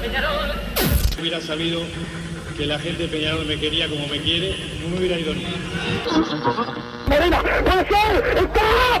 Peñarol. Hubiera sabido que la gente de Peñarol me quería como me quiere, no me hubiera ido ni. Medina, puede ser, está,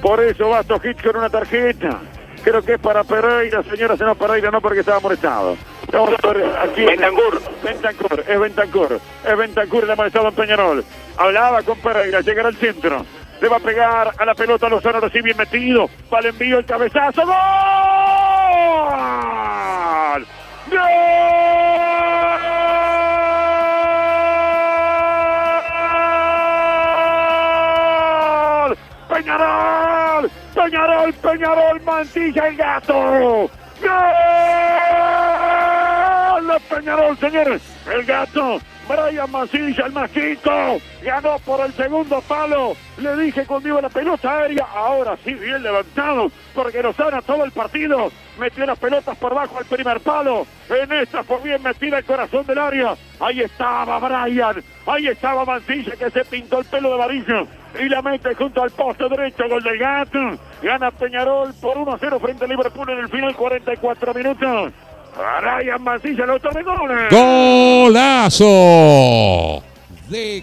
Por eso Basto Hit con una tarjeta. Creo que es para Pereira, señora, señor Pereira, no porque estaba molestado. Ver aquí. Bentancur. Bentancur, es Bentancur. Es Bentancur el amonestado en Peñarol. Hablaba con Pereira, llegará al centro. Le va a pegar a la pelota Lozano, así bien metido. Va el envío, el cabezazo. ¡Gol! Peñarol, Peñarol, Peñarol, Mantilla el gato. ¡Gol! Peñarol, señores. El gato, Brian Mancilla, el masquito, ganó por el segundo palo. Le dije iba la pelota aérea, ahora sí, bien levantado, porque nos gana todo el partido. Metió las pelotas por bajo al primer palo. En esta fue bien metida el corazón del área. Ahí estaba Brian, ahí estaba Mancilla que se pintó el pelo de varillo y la mete junto al poste derecho, gol del gato. Gana Peñarol por 1-0 frente a Liverpool en el final, 44 minutos. Brian Mancilla, el autor de goles. ¡Golazo! De.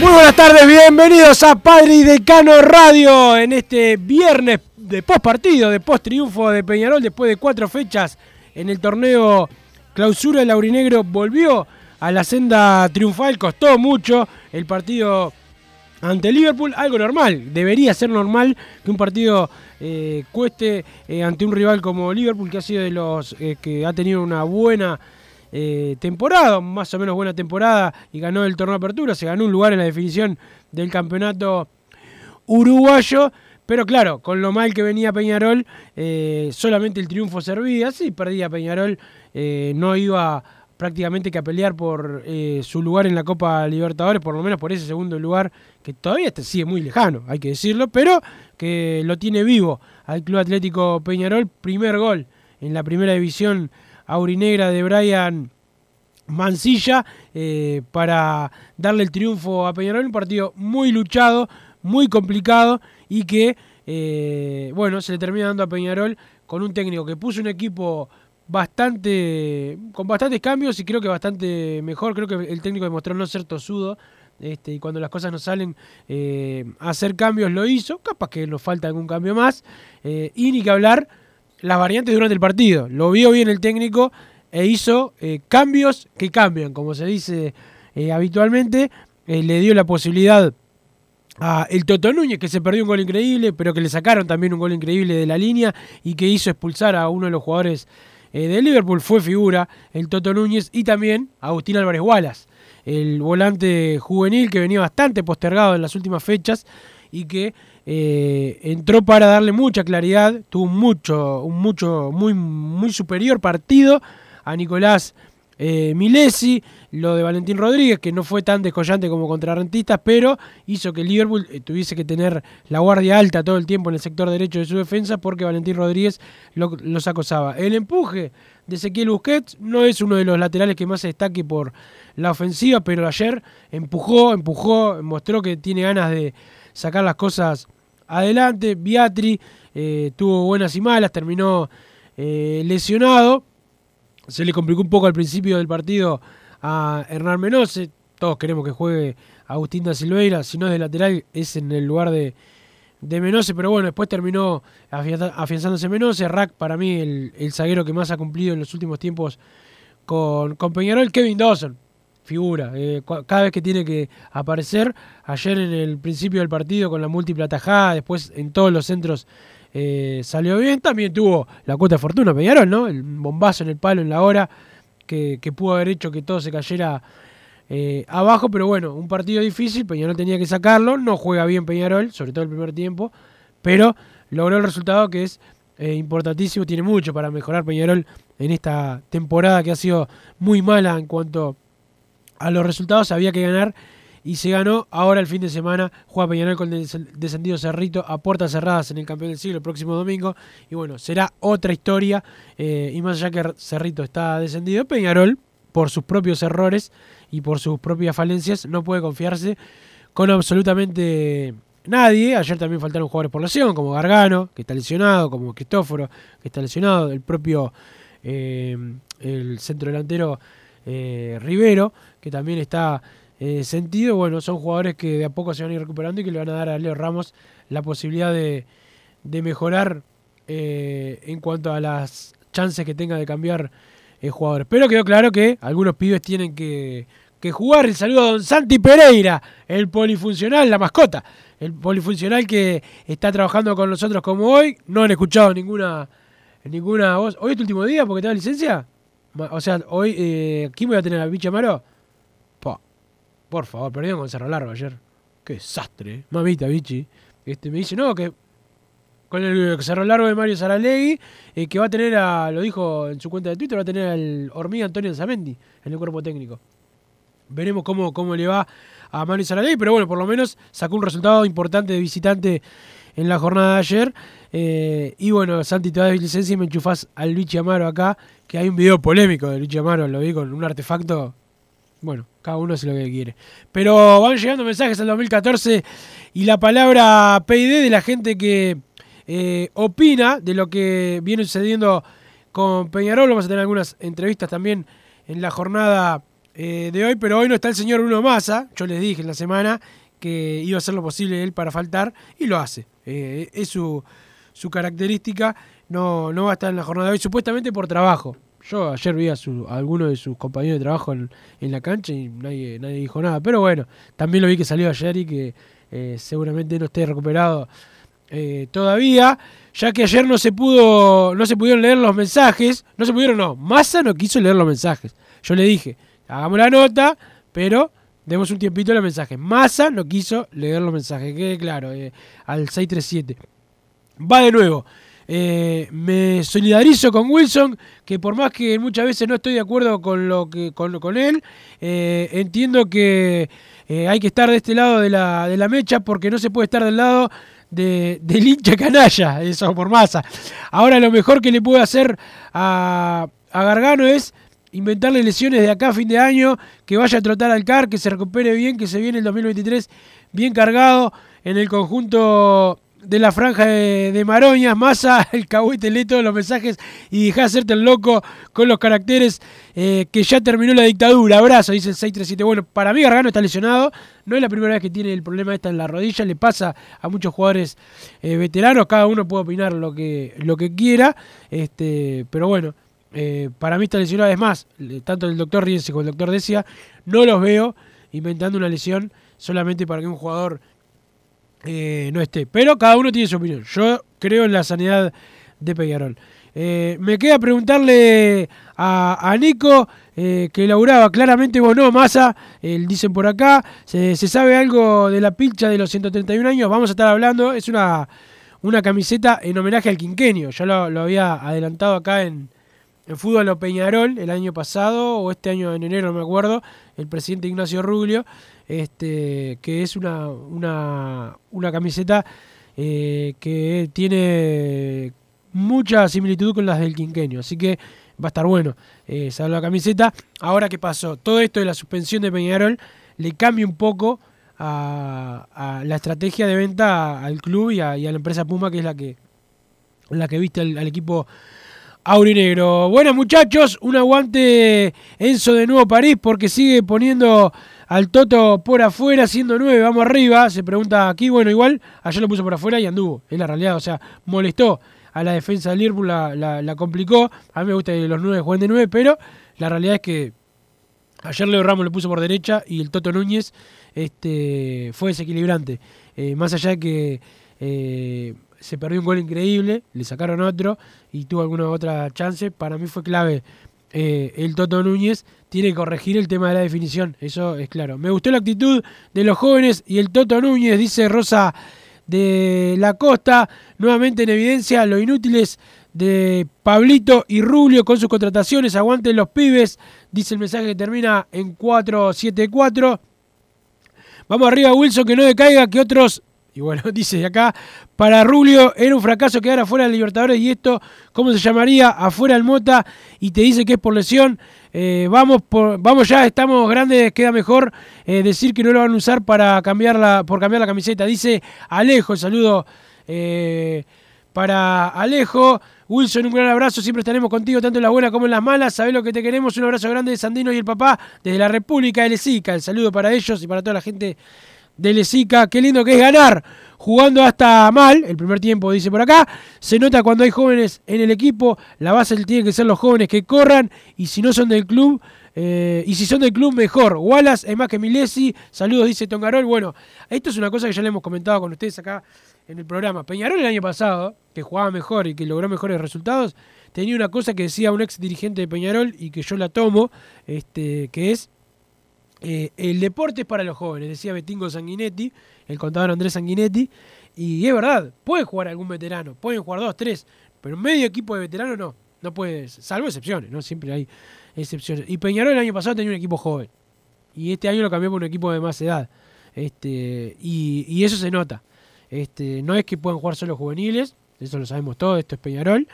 Muy buenas tardes, bienvenidos a Padre y Decano Radio en este viernes de post partido, de post triunfo de Peñarol después de cuatro fechas en el torneo Clausura. El Aurinegro volvió a la senda triunfal, costó mucho el partido ante Liverpool, algo normal, debería ser normal que un partido eh, cueste eh, ante un rival como Liverpool, que ha sido de los eh, que ha tenido una buena eh, temporada, más o menos buena temporada, y ganó el torneo de apertura, se ganó un lugar en la definición del campeonato uruguayo. Pero claro, con lo mal que venía Peñarol, solamente el triunfo servía. Si perdía Peñarol, no iba prácticamente que a pelear por eh, su lugar en la Copa Libertadores, por lo menos por ese segundo lugar, que todavía está- sigue muy lejano, hay que decirlo, pero que lo tiene vivo al Club Atlético Peñarol. Primer gol en la primera división aurinegra de Brian Mancilla eh, para darle el triunfo a Peñarol. Un partido muy luchado, muy complicado y que, eh, bueno, se le termina dando a Peñarol con un técnico que puso un equipo bastante con bastantes cambios y creo que bastante mejor. Creo que el técnico demostró no ser tosudo. Este, y cuando las cosas no salen, eh, hacer cambios lo hizo. Capaz que nos falta algún cambio más. Eh, y ni que hablar las variantes durante el partido. Lo vio bien el técnico e hizo eh, cambios que cambian, como se dice eh, habitualmente. Le dio la posibilidad a el Toto Núñez, que se perdió un gol increíble, pero que le sacaron también un gol increíble de la línea y que hizo expulsar a uno de los jugadores eh, de Liverpool. Fue figura el Toto Núñez y también Agustín Álvarez Wallace, el volante juvenil que venía bastante postergado en las últimas fechas y que eh, entró para darle mucha claridad, tuvo un mucho, un mucho, muy, muy superior partido a Nicolás eh, Milesi, lo de Valentín Rodríguez, que no fue tan descollante como contra Rentistas, pero hizo que Liverpool eh, tuviese que tener la guardia alta todo el tiempo en el sector derecho de su defensa porque Valentín Rodríguez lo- los acosaba. El empuje de Ezequiel Busquets no es uno de los laterales que más se destaque por la ofensiva, pero ayer empujó, empujó, mostró que tiene ganas de sacar las cosas adelante. Biatri eh, tuvo buenas y malas, terminó eh, lesionado. Se le complicó un poco al principio del partido a Hernán Menose. Todos queremos que juegue Agustín da Silveira. Si no es de lateral, es en el lugar de, de Menose. Pero bueno, después terminó afianzándose Menose. Rack, para mí, el, el zaguero que más ha cumplido en los últimos tiempos con, con Peñarol. Kevin Dawson, figura. eh, cada vez que tiene que aparecer. Ayer en el principio del partido con la múltiple atajada. Después en todos los centros eh, salió bien. También tuvo la cuota de fortuna Peñarol, ¿no? El bombazo en el palo en la hora que, pudo haber hecho que todo se cayera eh, abajo. Pero bueno, un partido difícil. Peñarol tenía que sacarlo. No juega bien Peñarol, sobre todo el primer tiempo. Pero logró el resultado que es eh, importantísimo. Tiene mucho para mejorar Peñarol en esta temporada que ha sido muy mala en cuanto a los resultados. Había que ganar y se ganó. Ahora el fin de semana juega Peñarol con el des- descendido Cerrito a puertas cerradas en el campeón del siglo el próximo domingo. Y bueno, será otra historia. eh, y más allá que Cerrito está descendido, Peñarol, por sus propios errores y por sus propias falencias, no puede confiarse con absolutamente nadie. Ayer también faltaron jugadores por lesión, como Gargano, que está lesionado, como Cristóforo, que está lesionado, el propio eh, el centro delantero eh, Rivero, que también está eh, sentido. Bueno, son jugadores que de a poco se van a ir recuperando y que le van a dar a Leo Ramos la posibilidad de, de mejorar eh, en cuanto a las chances que tenga de cambiar eh, jugadores. Pero quedó claro que algunos pibes tienen que, que jugar. El saludo a don Santi Pereira, el polifuncional, la mascota. El polifuncional que está trabajando con nosotros como hoy. No han escuchado ninguna ninguna voz. ¿Hoy es tu último día porque te da licencia? O sea, hoy, eh, ¿quién voy a tener? ¿A Bicha Amaro? Por favor, perdieron con Cerro Largo ayer. Qué desastre, eh. Mamita, Bichi. Este, me dice, no, que con el Cerro Largo de Mario Saralegui, eh, que va a tener a, lo dijo en su cuenta de Twitter, va a tener al hormiga Antonio Zamendi en el cuerpo técnico. Veremos cómo, cómo le va a Mario Saralegui, pero bueno, por lo menos sacó un resultado importante de visitante en la jornada de ayer. Eh, y bueno, Santi, te das licencia y me enchufás al Luigi Amaro acá, que hay un video polémico de Luigi Amaro, lo vi con un artefacto. Bueno, cada uno hace lo que quiere. Pero van llegando mensajes al 2014 y la palabra PID de la gente que eh, opina de lo que viene sucediendo con Peñarol. Vamos a tener algunas entrevistas también en la jornada eh, de hoy, pero hoy no está el señor Bruno Massa. Yo les dije en la semana que iba a hacer lo posible él para faltar y lo hace. Eh, es su, su característica. No, no va a estar en la jornada de hoy, supuestamente por trabajo. Yo ayer vi a, su, a alguno de sus compañeros de trabajo en, en la cancha y nadie, nadie dijo nada. Pero bueno, también lo vi que salió ayer y que eh, seguramente no esté recuperado eh, todavía, ya que ayer no se pudo, no se pudieron leer los mensajes, no se pudieron, no, Massa no quiso leer los mensajes. Yo le dije, hagamos la nota, pero demos un tiempito a los mensajes. Massa no quiso leer los mensajes, quede claro, eh, al 637. Va de nuevo. Eh, me solidarizo con Wilson, que por más que muchas veces no estoy de acuerdo con lo que con, con él, eh, entiendo que eh, hay que estar de este lado de la, de la mecha porque no se puede estar del lado de, del hincha canalla, eso por masa. Ahora lo mejor que le puede hacer a, a Gargano es inventarle lesiones de acá a fin de año, que vaya a trotar al CAR, que se recupere bien, que se viene el 2023 bien cargado en el conjunto de la franja de, de Maroñas, Massa, el cagüite, lee todos los mensajes y deja de hacerte el loco con los caracteres eh, que ya terminó la dictadura. Abrazo, dice el 637. Bueno, para mí Gargano está lesionado, no es la primera vez que tiene el problema esta en la rodilla, le pasa a muchos jugadores eh, veteranos, cada uno puede opinar lo que, lo que quiera, este, pero bueno, eh, para mí está lesionado, es más, tanto el doctor Rienzi como el doctor Decia, no los veo inventando una lesión solamente para que un jugador eh, no esté. Pero cada uno tiene su opinión. Yo creo en la sanidad de Peñarol. Eh, me queda preguntarle a, Nico, eh, que laburaba. Claramente, vos no, Massa, él dicen por acá, se, se sabe algo de la pincha de los 131 años, vamos a estar hablando, es una, una camiseta en homenaje al quinquenio, ya lo, lo había adelantado acá en, en Fútbol o Peñarol el año pasado, o este año en enero, no me acuerdo, el presidente Ignacio Ruglio, este, que es una, una, camiseta eh, que tiene mucha similitud con las del quinquenio, así que va a estar bueno eh, la camiseta. Ahora, ¿qué pasó? Todo esto de la suspensión de Peñarol le cambia un poco a, la estrategia de venta al club y a, la empresa Puma, que es la que, la que viste al, al equipo aurinegro. Buenas muchachos, un aguante Enzo de Nuevo París porque sigue poniendo al Toto por afuera, siendo nueve, vamos arriba, se pregunta aquí, bueno, igual ayer lo puso por afuera y anduvo, es la realidad, o sea, molestó a la defensa de Liverpool, la, la- complicó, a mí me gusta que los nueve jueguen de nueve, pero la realidad es que ayer Leo Ramos lo puso por derecha y el Toto Núñez este, fue desequilibrante, Eh, más allá de que eh, se perdió un gol increíble, le sacaron otro y tuvo alguna otra chance, para mí fue clave eh, el Toto Núñez tiene que corregir el tema de la definición, eso es claro. Me gustó la actitud de los jóvenes y el Toto Núñez, dice Rosa de la Costa, nuevamente en evidencia lo inútiles de Pablito y Rubio con sus contrataciones, aguanten los pibes, dice el mensaje que termina en 474. Vamos arriba Wilson, que no decaiga, que otros y bueno, dice de acá, para Rubio era un fracaso quedar afuera de Libertadores y esto, ¿cómo se llamaría? Afuera el Mota y te dice que es por lesión. Eh, vamos, vamos ya, estamos grandes, queda mejor eh, decir que no lo van a usar para cambiar la, por cambiar la camiseta. Dice Alejo, saludo eh, para Alejo. Wilson, un gran abrazo, siempre estaremos contigo, tanto en las buenas como en las malas. Sabés lo que te queremos, un abrazo grande de Sandino y el papá desde la República de Lesica. El saludo para ellos y para toda la gente de Lesica. Qué lindo que es ganar jugando hasta mal. El primer tiempo, dice por acá. Se nota cuando hay jóvenes en el equipo. La base tiene que ser los jóvenes que corran. Y si no son del club, eh, y si son del club, mejor. Wallace es más que Milesi. Saludos, dice Tongarol. Bueno, esto es una cosa que ya le hemos comentado con ustedes acá en el programa. Peñarol el año pasado, que jugaba mejor y que logró mejores resultados, tenía una cosa que decía un ex dirigente de Peñarol y que yo la tomo, este, que es eh, el deporte es para los jóvenes, decía Betingo Sanguinetti, el contador Andrés Sanguinetti, y es verdad, puede jugar algún veterano, pueden jugar dos, tres, pero medio equipo de veteranos no, no puedes, salvo excepciones, ¿no? Siempre hay excepciones. Y Peñarol el año pasado tenía un equipo joven, y este año lo cambió por un equipo de más edad, este, y, y eso se nota. Este, no es que puedan jugar solo juveniles, eso lo sabemos todos, esto es Peñarol,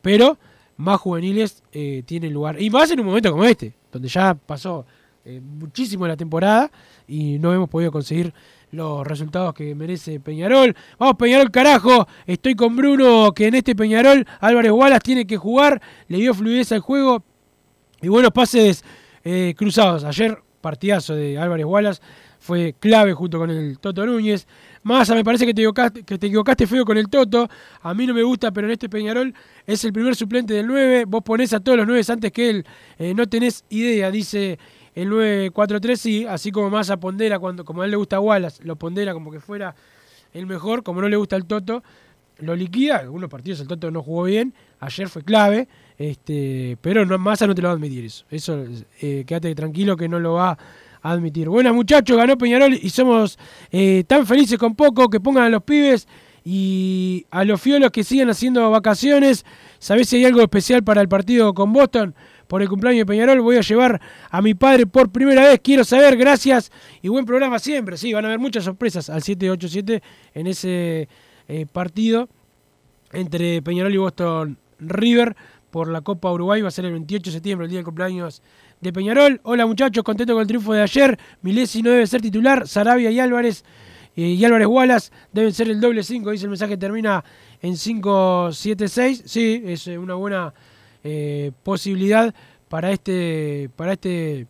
pero más juveniles eh, tienen lugar, y más en un momento como este, donde ya pasó eh, muchísimo la temporada y no hemos podido conseguir los resultados que merece Peñarol. Vamos Peñarol carajo, estoy con Bruno que en este Peñarol Álvarez Wallace tiene que jugar, le dio fluidez al juego y buenos pases eh, cruzados. Ayer partidazo de Álvarez Wallace fue clave junto con el Toto Núñez. Massa, me parece que te, equivocaste, que te equivocaste feo con el Toto. A mí no me gusta, pero en este Peñarol es el primer suplente del 9. Vos ponés a todos los 9 antes que él. Eh, no tenés idea, dice el 9-4-3, sí. Así como Massa pondera, cuando, como a él le gusta Wallace, lo pondera como que fuera el mejor. Como no le gusta el Toto, lo liquida. Algunos partidos el Toto no jugó bien. Ayer fue clave. Este, pero no, Massa no te lo va a admitir eso. Eso, eh, quédate tranquilo que no lo va a admitir. Buenas muchachos, ganó Peñarol y somos eh, tan felices con poco que pongan a los pibes y a los fiolos que sigan haciendo vacaciones. ¿Sabés si hay algo especial para el partido con Boston? Por el cumpleaños de Peñarol voy a llevar a mi padre por primera vez. Quiero saber, gracias y buen programa siempre. Sí, van a haber muchas sorpresas al 787 en ese eh, partido entre Peñarol y Boston River por la Copa Uruguay. Va a ser el 28 de septiembre, el día del cumpleaños de Peñarol. Hola muchachos, contento con el triunfo de ayer. Milesi no debe ser titular. Sarabia y Álvarez eh, y Álvarez Wallace deben ser el doble 5. Dice el mensaje, termina en 5-7-6. Sí, es eh, una buena eh, posibilidad para este, para este,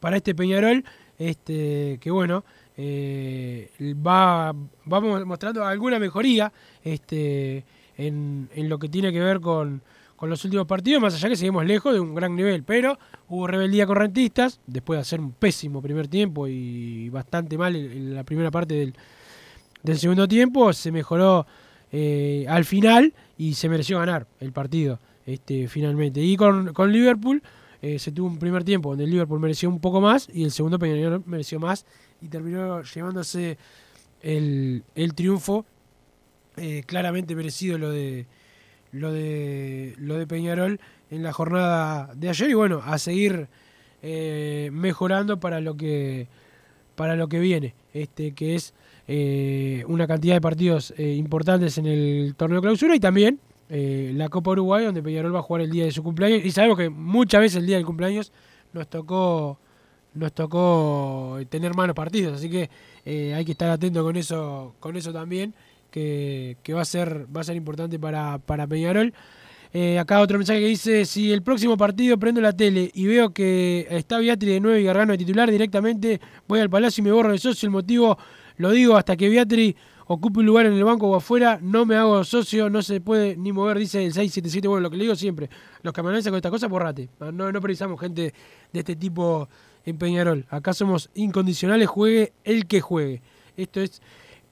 para este Peñarol. Este, que bueno, eh, va, vamos mostrando alguna mejoría este, en, en lo que tiene que ver con, con los últimos partidos, más allá que seguimos lejos de un gran nivel, pero hubo rebeldía con rentistas, después de hacer un pésimo primer tiempo y bastante mal en, en la primera parte del, del, segundo tiempo, se mejoró eh, al final y se mereció ganar el partido este, finalmente. Y con, con Liverpool eh, se tuvo un primer tiempo donde el Liverpool mereció un poco más y el segundo Peñarol mereció más y terminó llevándose el, el triunfo eh, claramente merecido lo de lo de lo de Peñarol en la jornada de ayer y bueno a seguir eh, mejorando para lo que para lo que viene este que es eh, una cantidad de partidos importantes en el torneo clausura y también eh, la Copa Uruguay donde Peñarol va a jugar el día de su cumpleaños y sabemos que muchas veces el día del cumpleaños nos tocó nos tocó tener malos partidos, así que eh, hay que estar atento con eso, con eso también, que, que va a ser, va a ser importante para, para Peñarol. Eh, acá otro mensaje que dice, si el próximo partido prendo la tele y veo que está Beatri de 9 y Gargano de titular, directamente voy al Palacio y me borro de socio. El motivo, lo digo, hasta que Beatri ocupe un lugar en el banco o afuera, no me hago socio, no se puede ni mover, dice el 677. Bueno, lo que le digo siempre, los que con esta cosa, borrate. No, no precisamos gente de este tipo en Peñarol. Acá somos incondicionales, juegue el que juegue. Esto es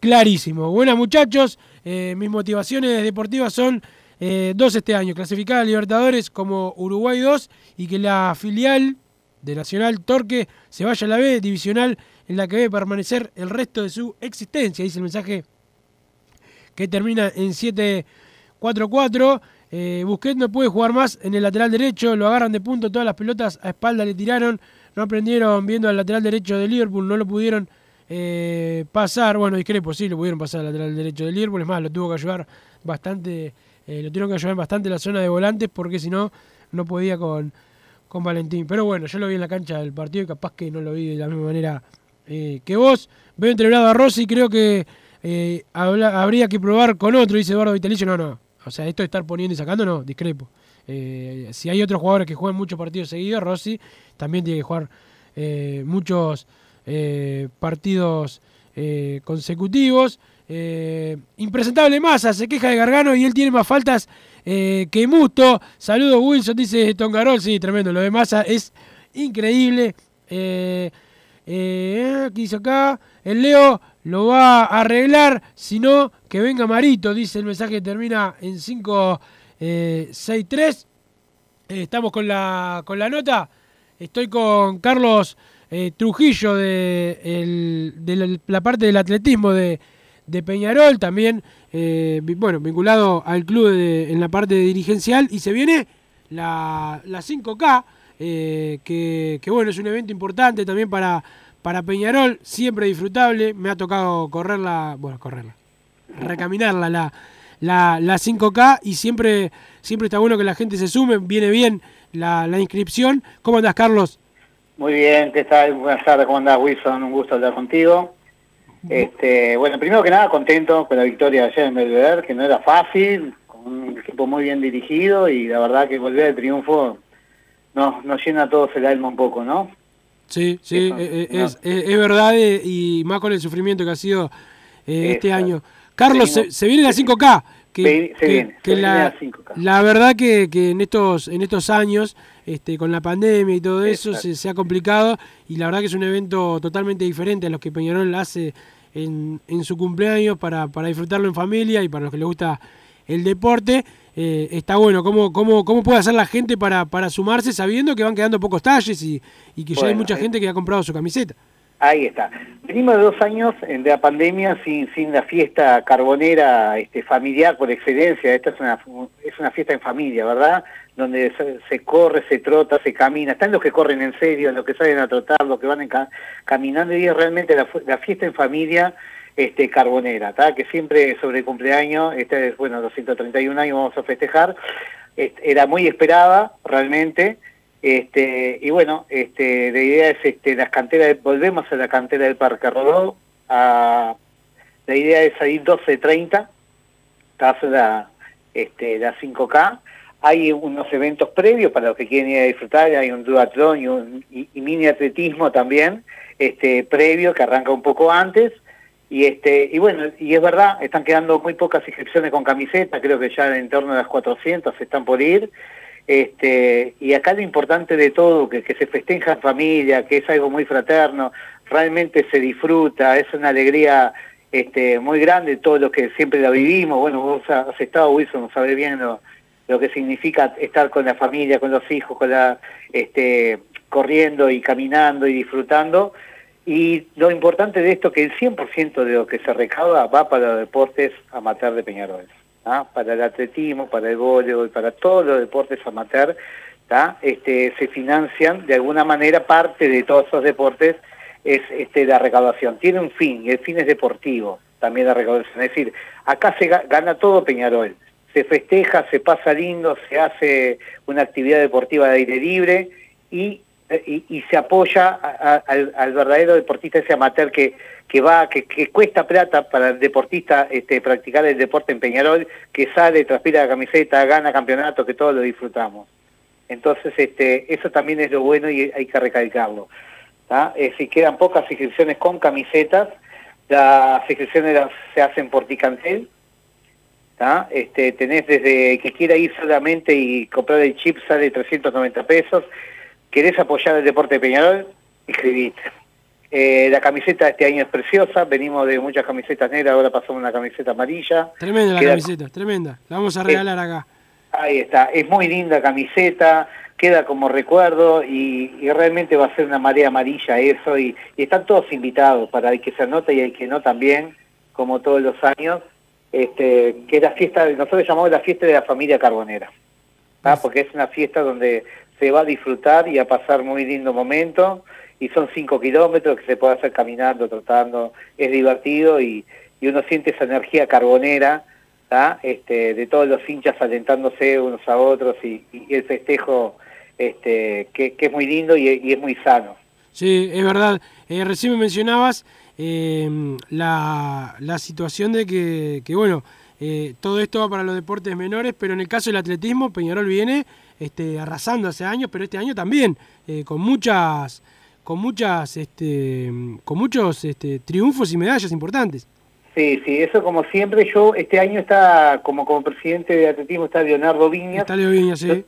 clarísimo. Buenas muchachos, eh, mis motivaciones deportivas son eh, dos este año, clasificar a Libertadores como Uruguay 2 y que la filial de Nacional Torque se vaya a la B divisional en la que debe permanecer el resto de su existencia, dice el mensaje que termina en 7-4-4. Eh, Busquets no puede jugar más en el lateral derecho, lo agarran de punto, todas las pelotas a espalda le tiraron, no aprendieron viendo al lateral derecho de Liverpool, no lo pudieron eh, pasar, bueno, discrepo, sí, lo pudieron pasar al lateral derecho de Liverpool, es más, lo tuvo que ayudar bastante eh, lo tuvieron que ayudar bastante la zona de volantes porque si no, no podía con, con Valentín. Pero bueno, yo lo vi en la cancha del partido y capaz que no lo vi de la misma manera eh, que vos. Veo entrenado a Rossi, creo que eh, habría que probar con otro, dice Eduardo Vitalicio. No, no. O sea, esto de estar poniendo y sacando, no, discrepo. si hay otros jugadores que juegan muchos partidos seguidos, Rossi también tiene que jugar muchos partidos consecutivos. Eh, impresentable Massa, se queja de Gargano y él tiene más faltas eh, que Musto. Saludos Wilson, dice Tongarol. Sí, tremendo. Lo de Massa es increíble. Eh, eh, ¿Qué dice acá? El Leo lo va a arreglar, sino que venga Marito, dice el mensaje que termina en 563. estamos con la, con la nota. Estoy con Carlos Trujillo de, la parte del atletismo de de Peñarol, también eh, bueno, vinculado al club en la parte dirigencial, y se viene la, la 5K, eh, que, bueno, es un evento importante también para, para Peñarol, siempre disfrutable, me ha tocado correrla, bueno, correrla, recaminarla la, la, la 5K y siempre, siempre está bueno que la gente se sume, viene bien la, la inscripción. ¿Cómo andás, Carlos? Muy bien, ¿qué tal? Buenas tardes, ¿cómo andás, Wilson? Un gusto hablar contigo. Este, bueno, primero que nada, contento con la victoria de ayer en Belvedere, que no era fácil, con un equipo muy bien dirigido y la verdad que volver al triunfo nos, nos llena a todos el alma un poco, ¿no? Sí, sí, eh, eh, es, es, verdad eh, y más con el sufrimiento que ha sido este año. Carlos, se, viene la 5K. Que, que, la, la, verdad que, que, en estos en estos años este, con la pandemia y todo eso se, se, ha complicado y la verdad que es un evento totalmente diferente a los que Peñarol hace en, en su cumpleaños para, para, disfrutarlo en familia y para los que les gusta el deporte. Eh, está bueno, ¿Cómo, cómo, ¿cómo puede hacer la gente para, para sumarse sabiendo que van quedando pocos talles y, y que ya hay mucha gente que ha comprado su camiseta? Ahí está. Venimos de dos años de la pandemia sin, sin la fiesta carbonera este, familiar por excelencia. Esta es una, es una fiesta en familia, ¿verdad? Donde se, corre, se trota, se camina. Están los que corren en serio, los que salen a trotar, los que van caminando. Y es realmente la, la, fiesta en familia este, carbonera, ¿tá? que siempre sobre el cumpleaños, este es, bueno, los 131 años vamos a festejar. era muy esperada, realmente. Este, y bueno, este, la idea es este, las canteras, volvemos a la cantera del Parque Rodó, a, la idea es salir 12.30, la, este, la 5K, hay unos eventos previos para los que quieren ir a disfrutar, hay un duatlón y un y, mini atletismo también, este, previo que arranca un poco antes, y este y bueno, y es verdad, están quedando muy pocas inscripciones con camiseta, creo que ya en torno a las 400 están por ir, este, y acá lo importante de todo, que, que se festeja en familia, que es algo muy fraterno, realmente se disfruta, es una alegría este, muy grande, todo lo que siempre la vivimos, bueno, vos has estado, Wilson, sabés bien lo, lo que significa estar con la familia, con los hijos, con la, este, corriendo y caminando y disfrutando, y lo importante de esto que el 100% de lo que se recauda va para los deportes amateur de Peñarol. ¿ah? para el atletismo, para el voleibol, para todos los deportes amateur, este, se financian de alguna manera parte de todos esos deportes es este, la recaudación. Tiene un fin, y el fin es deportivo, también la recaudación. Es decir, acá se gana todo Peñarol. Se festeja, se pasa lindo, se hace una actividad deportiva de aire libre y y, y se apoya al, verdadero deportista ese amateur que, que va, que, cuesta plata para el deportista este, practicar el deporte en Peñarol, que sale, transpira la camiseta, gana campeonato, que todos lo disfrutamos. Entonces, este, eso también es lo bueno y hay que recalcarlo. Eh, si quedan pocas inscripciones con camisetas, las inscripciones se hacen por Ticantel. Este, tenés desde que quiera ir solamente y comprar el chip sale 390 pesos. ¿Querés apoyar el deporte de Peñarol? Inscribite. Eh, la camiseta de este año es preciosa, venimos de muchas camisetas negras, ahora pasamos a una camiseta amarilla. Tremenda la camiseta, tremenda. La vamos a regalar acá. Ahí está, es muy linda camiseta, queda como recuerdo y, y realmente va a ser una marea amarilla eso y, y están todos invitados para el que se anota y el que no también, como todos los años, este, que es la fiesta, nosotros llamamos la fiesta de la familia carbonera, ¿tá? porque es una fiesta donde se va a disfrutar y a pasar muy lindo momento y son cinco kilómetros que se puede hacer caminando, trotando, es divertido y, uno siente esa energía carbonera este, de todos los hinchas alentándose unos a otros y, y el festejo este, que, es muy lindo y, y es muy sano. Sí, es verdad. Eh, recién me mencionabas eh, la, la situación de que, que bueno, eh, todo esto va para los deportes menores, pero en el caso del atletismo, Peñarol viene este, arrasando hace años, pero este año también, eh, con muchas, con muchas, este, con muchos este, triunfos y medallas importantes. Sí, sí, eso como siempre, yo este año está, como, como presidente de atletismo está Leonardo Viñas. Está Leo Viñas, sí.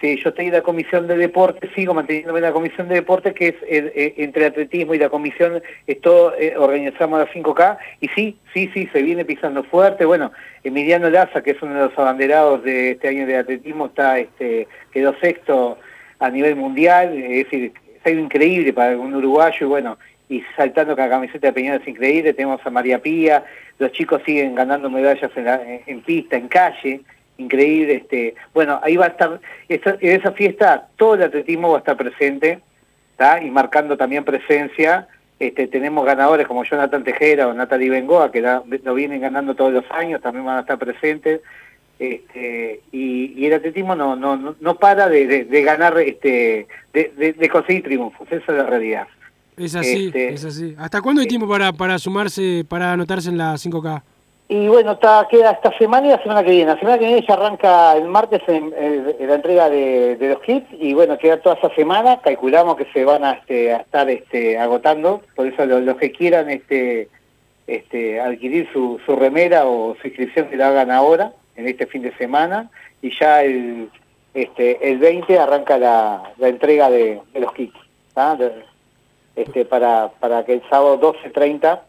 Sí, yo estoy en la comisión de deporte, sigo manteniéndome en la comisión de deporte, que es eh, eh, entre atletismo y la comisión, esto eh, organizamos la 5K, y sí, sí, sí, se viene pisando fuerte. Bueno, Emiliano Laza, que es uno de los abanderados de este año de atletismo, está este quedó sexto a nivel mundial, es decir, es algo increíble para un uruguayo, y bueno, y saltando con la camiseta de Peñarol es increíble, tenemos a María Pía, los chicos siguen ganando medallas en, la- en pista, en calle, increíble, este, bueno, ahí va a estar, esa- en esa fiesta todo el atletismo va a estar presente, ¿tá? y marcando también presencia, este, tenemos ganadores como Jonathan Tejera o Natalie Bengoa, que la- lo vienen ganando todos los años, también van a estar presentes, este, y, y el atletismo no, no, no, no para de, de- de ganar, este, de, de- de conseguir triunfos, esa es la realidad. Es así, Este, es así. ¿Hasta cuándo hay tiempo para, para sumarse, para anotarse en la 5K? Y bueno, está, queda esta semana y la semana que viene. La semana que viene ya arranca el martes la entrega de, los kits y bueno, queda toda esa semana. Calculamos que se van a, este, estar este, agotando, por eso los, que quieran este, este, adquirir su, su remera o su inscripción que la hagan ahora, en este fin de semana, y ya el, este, el 20 arranca la, entrega de, los kits. De- este, para, para que el sábado 12.30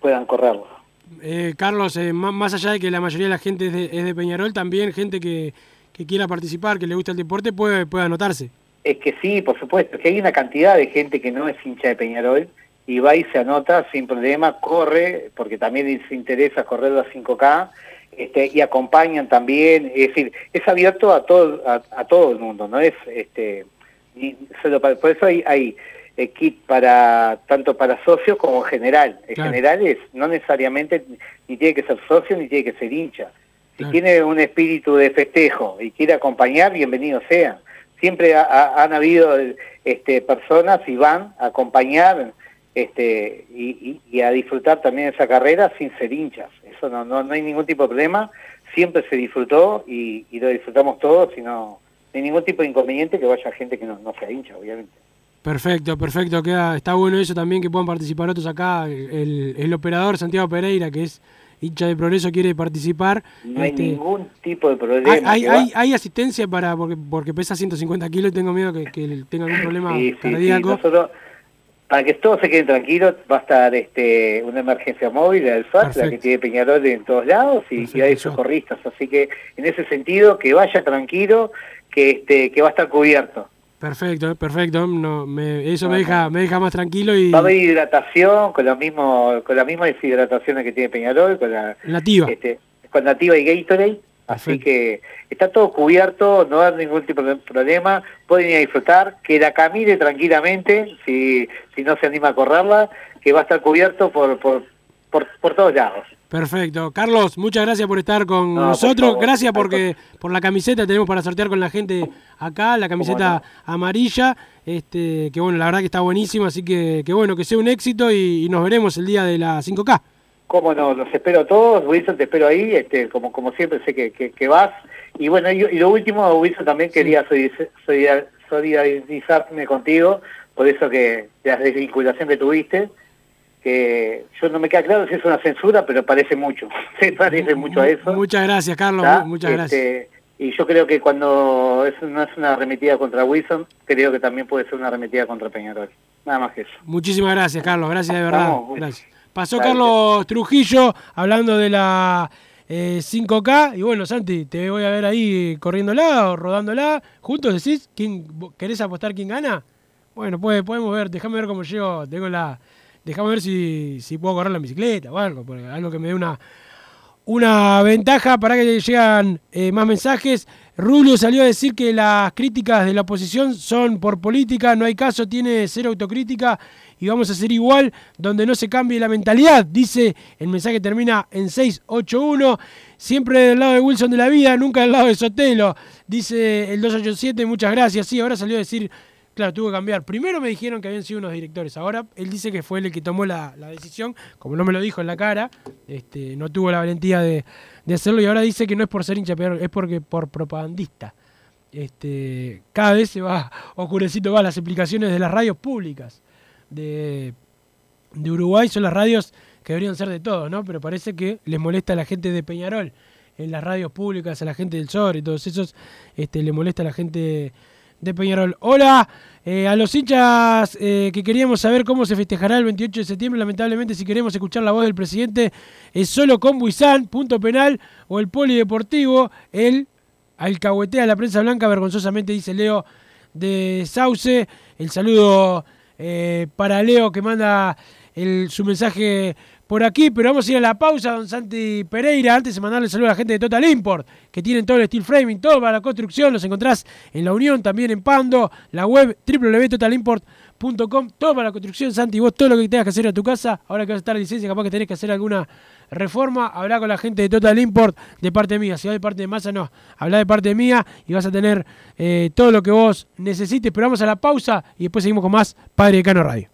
puedan correrlo. Eh, Carlos, eh, má- más allá de que la mayoría de la gente es de, es de Peñarol, también gente que, que quiera participar, que le gusta el deporte, puede, puede anotarse. Es que sí, por supuesto, que hay una cantidad de gente que no es hincha de Peñarol y va y se anota sin problema, corre, porque también les interesa correr los 5K, este, y acompañan también, es decir, es abierto a todo, a, a todo el mundo, no es este ni solo para, por eso hay, hay eh, kit para tanto para socios como general. El Claro. general es no necesariamente ni tiene que ser socio ni tiene que ser hincha. Si Claro. tiene un espíritu de festejo y quiere acompañar, bienvenido sea. Siempre ha- ha- han habido este, personas y van a acompañar este, y, y- y a disfrutar también esa carrera sin ser hinchas. Eso no, no, no hay ningún tipo de problema. Siempre se disfrutó y, y lo disfrutamos todos y no, no hay ningún tipo de inconveniente que vaya gente que no, no sea hincha, obviamente. Perfecto, perfecto. Queda, está bueno eso también que puedan participar otros acá. El, el operador Santiago Pereira, que es hincha de progreso, quiere participar. No hay Este, ningún tipo de problema. hay, hay, hay- asistencia para porque, porque pesa 150 kilos y tengo miedo que, que tenga algún problema Sí, sí, sí. cardíaco. Nosotros, para que todos se queden tranquilos, va a estar este, una emergencia móvil, el FAT, la que tiene Peñarol en todos lados, y, y hay socorristas. Así que, en ese sentido, que vaya tranquilo, que este que va a estar cubierto. Perfecto, perfecto. No, me- eso me deja, me deja más tranquilo y Va a haber hidratación, con, lo mismo, con las mismas deshidrataciones que tiene Peñarol, con la, nativa. este, con Nativa y Gatorade. Así Perfecto. que está todo cubierto, no hay ningún tipo de problema, pueden ir a disfrutar, que la camine tranquilamente, si, si no se anima a correrla, que va a estar cubierto por, por, por, por todos lados. Perfecto. Carlos, muchas gracias por estar con No, nosotros. gracias porque por la camiseta tenemos para sortear con la gente acá, la camiseta amarilla, este, que bueno, la verdad que está buenísima, así que, que bueno, que sea un éxito y, y nos veremos el día de la 5K. Cómo no, los espero a todos, Wilson, te espero ahí, este, como, como siempre sé que, que, que vas. Y bueno, y, y lo último, Wilson, también quería solidariz- solidar- solidarizarme contigo, por eso que la desvinculación que tuviste, que yo no me queda claro si es una censura, pero parece mucho, se parece mucho a eso. Muchas gracias, Carlos, muchas gracias. Este, y yo creo que cuando es, no es una arremetida contra Wilson, creo que también puede ser una arremetida contra Peñarol. Nada más que eso. Muchísimas gracias, Carlos. Gracias de verdad. Gracias. Pasó. Carlos Trujillo hablando de la eh, 5K. Y bueno, Santi, te voy a ver ahí corriéndola o rodándola. Juntos decís, ¿quién, ¿querés apostar quién gana? Bueno, pues, podemos ver. Déjame ver cómo llego. Tengo la. Déjame ver si, si puedo correr la bicicleta o algo. algo que me dé una, una ventaja para que llegan eh, más mensajes. Rubio salió a decir que las críticas de la oposición son por política, no hay caso, tiene cero autocrítica y vamos a hacer igual donde no se cambie la mentalidad. Dice, el mensaje termina en 681, siempre del lado de Wilson de la vida, nunca del lado de Sotelo. Dice el 287, muchas gracias. Sí, ahora salió a decir, claro, tuvo que cambiar. Primero me dijeron que habían sido unos directores, ahora él dice que fue él el que tomó la, la decisión, como no me lo dijo en la cara, este, no tuvo la valentía de, de hacerlo y ahora dice que no es por ser hincha, peor, es porque por propagandista. Este, cada vez se va oscureciendo más las explicaciones de las radios públicas de, de Uruguay, son las radios que deberían ser de todos, ¿no? Pero parece que les molesta a la gente de Peñarol, en las radios públicas, a la gente del SOR y todos esos, este, le molesta a la gente de Peñarol. Hola, eh, a los hinchas eh, que queríamos saber cómo se festejará el 28 de septiembre, lamentablemente si queremos escuchar la voz del presidente es solo con Buizán, punto penal, o el polideportivo, el alcahuetea a la prensa blanca, vergonzosamente dice Leo de Sauce. El saludo eh, para Leo que manda el- su mensaje por aquí, pero vamos a ir a la pausa, don Santi Pereira, antes de mandarle saludo a la gente de Total Import, que tienen todo el steel framing, todo para la construcción, los encontrás en La Unión, también en Pando, la web www.totalimport.com, todo para la construcción, Santi, vos todo lo que tengas que hacer a tu casa, ahora que vas a estar en licencia, capaz que tenés que hacer alguna reforma, habla con la gente de Total Import de parte mía, si va de parte de Massa, no, habla de parte mía y vas a tener eh, todo lo que vos necesites, pero vamos a la pausa y después seguimos con más Padre de Cano Radio.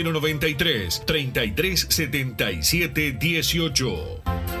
093 3377 18.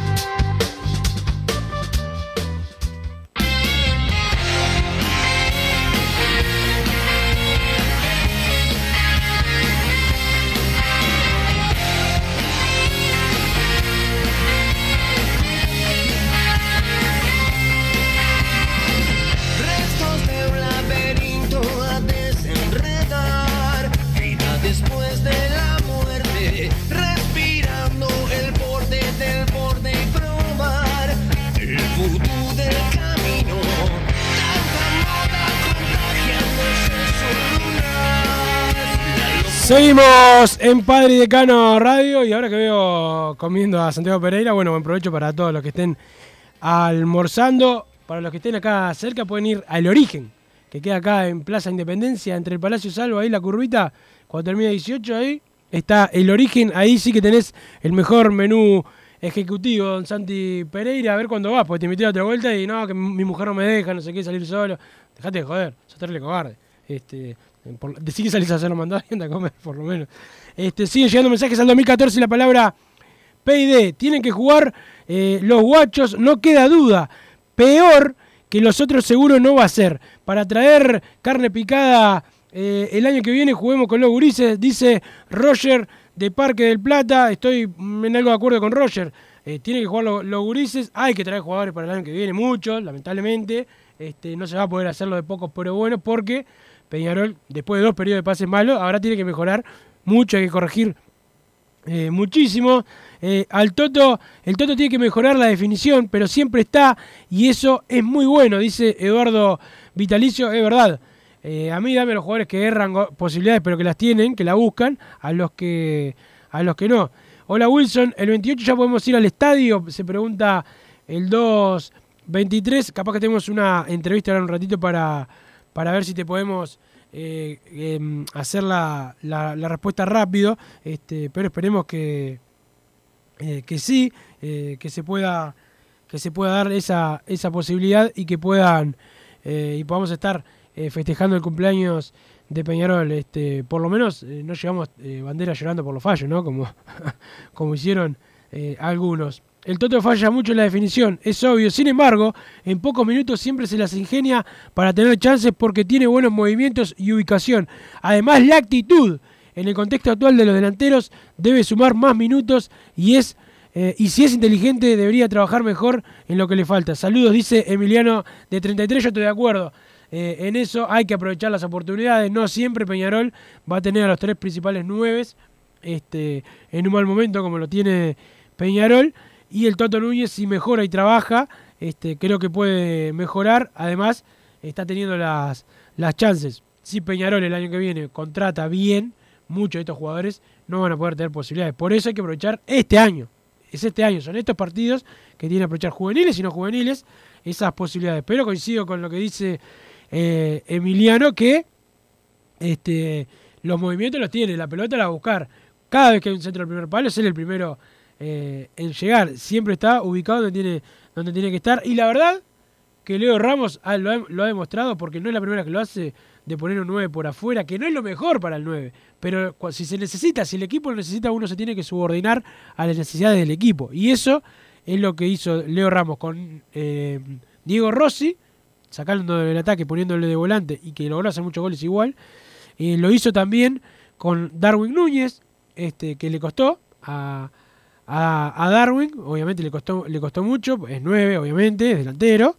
Seguimos en Padre y Decano Radio y ahora que veo comiendo a Santiago Pereira, bueno, buen provecho para todos los que estén almorzando. Para los que estén acá cerca pueden ir al Origen, que queda acá en Plaza Independencia, entre el Palacio Salvo, ahí la curvita, cuando termina 18 ahí, está el Origen, ahí sí que tenés el mejor menú ejecutivo, don Santi Pereira, a ver cuándo vas, porque te invité a otra vuelta y no, que mi mujer no me deja, no sé qué, salir solo. Dejate de joder, sos terrible cobarde. Este, por, decí que salís a hacer los mandados y a comer, por lo menos. Este, siguen llegando mensajes al 2014 la palabra PID. Tienen que jugar eh, los guachos, no queda duda. Peor que los otros seguro no va a ser. Para traer carne picada eh, el año que viene juguemos con los gurises, dice Roger de Parque del Plata. Estoy en algo de acuerdo con Roger. Eh, tienen que jugar los, los gurises. Hay que traer jugadores para el año que viene, muchos, lamentablemente. Este, no se va a poder hacerlo de pocos pero buenos porque Peñarol, después de dos periodos de pases malos, ahora tiene que mejorar mucho, hay que corregir eh, muchísimo. Eh, al Toto, el Toto tiene que mejorar la definición, pero siempre está y eso es muy bueno, dice Eduardo Vitalicio, es verdad. Eh, a mí dame los jugadores que erran posibilidades, pero que las tienen, que la buscan, a los que, a los que no. Hola Wilson, el 28 ya podemos ir al estadio, se pregunta el 223. Capaz que tenemos una entrevista ahora un ratito para, para ver si te podemos eh, em, hacer la, la- la respuesta rápido, este, pero esperemos que, eh, que sí, eh, que se pueda que se pueda dar esa, esa posibilidad y que puedan y podamos estar festejando el cumpleaños de Peñarol. Este, por lo menos no llevamos bandera llorando por los fallos, ¿no? Como, como hicieron algunos. El Toto falla mucho en la definición, es obvio. Sin embargo, en pocos minutos siempre se las ingenia para tener chances porque tiene buenos movimientos y ubicación. Además, la actitud en el contexto actual de los delanteros debe sumar más minutos y es eh, y si es inteligente debería trabajar mejor en lo que le falta. Saludos, dice Emiliano de 33, yo estoy de acuerdo. Eh, en eso hay que aprovechar las oportunidades. No siempre Peñarol va a tener a los tres principales nueves este, en un mal momento como lo tiene Peñarol. Y el Toto Núñez, si mejora y trabaja, este, creo que puede mejorar. Además, está teniendo las, las chances. Si Peñarol el año que viene contrata bien, muchos de estos jugadores no van a poder tener posibilidades. Por eso hay que aprovechar este año. Es este año, son estos partidos que tienen que aprovechar juveniles y no juveniles esas posibilidades. Pero coincido con lo que dice eh, Emiliano, que este, los movimientos los tiene, la pelota la va a buscar. Cada vez que hay un centro del primer palo es el primero eh, en llegar. Siempre está ubicado donde tiene, donde tiene que estar. Y la verdad que Leo Ramos lo, ha, demostrado porque no es la primera que lo hace de poner un 9 por afuera, que no es lo mejor para el 9. Pero si se necesita, si el equipo lo necesita, uno se tiene que subordinar a las necesidades del equipo. Y eso es lo que hizo Leo Ramos con eh, Diego Rossi, sacando del ataque, poniéndole de volante y que logró hacer muchos goles igual. Eh, lo hizo también con Darwin Núñez, este, que le costó a, a, Darwin, obviamente le costó, le costó mucho, es 9, obviamente, es delantero.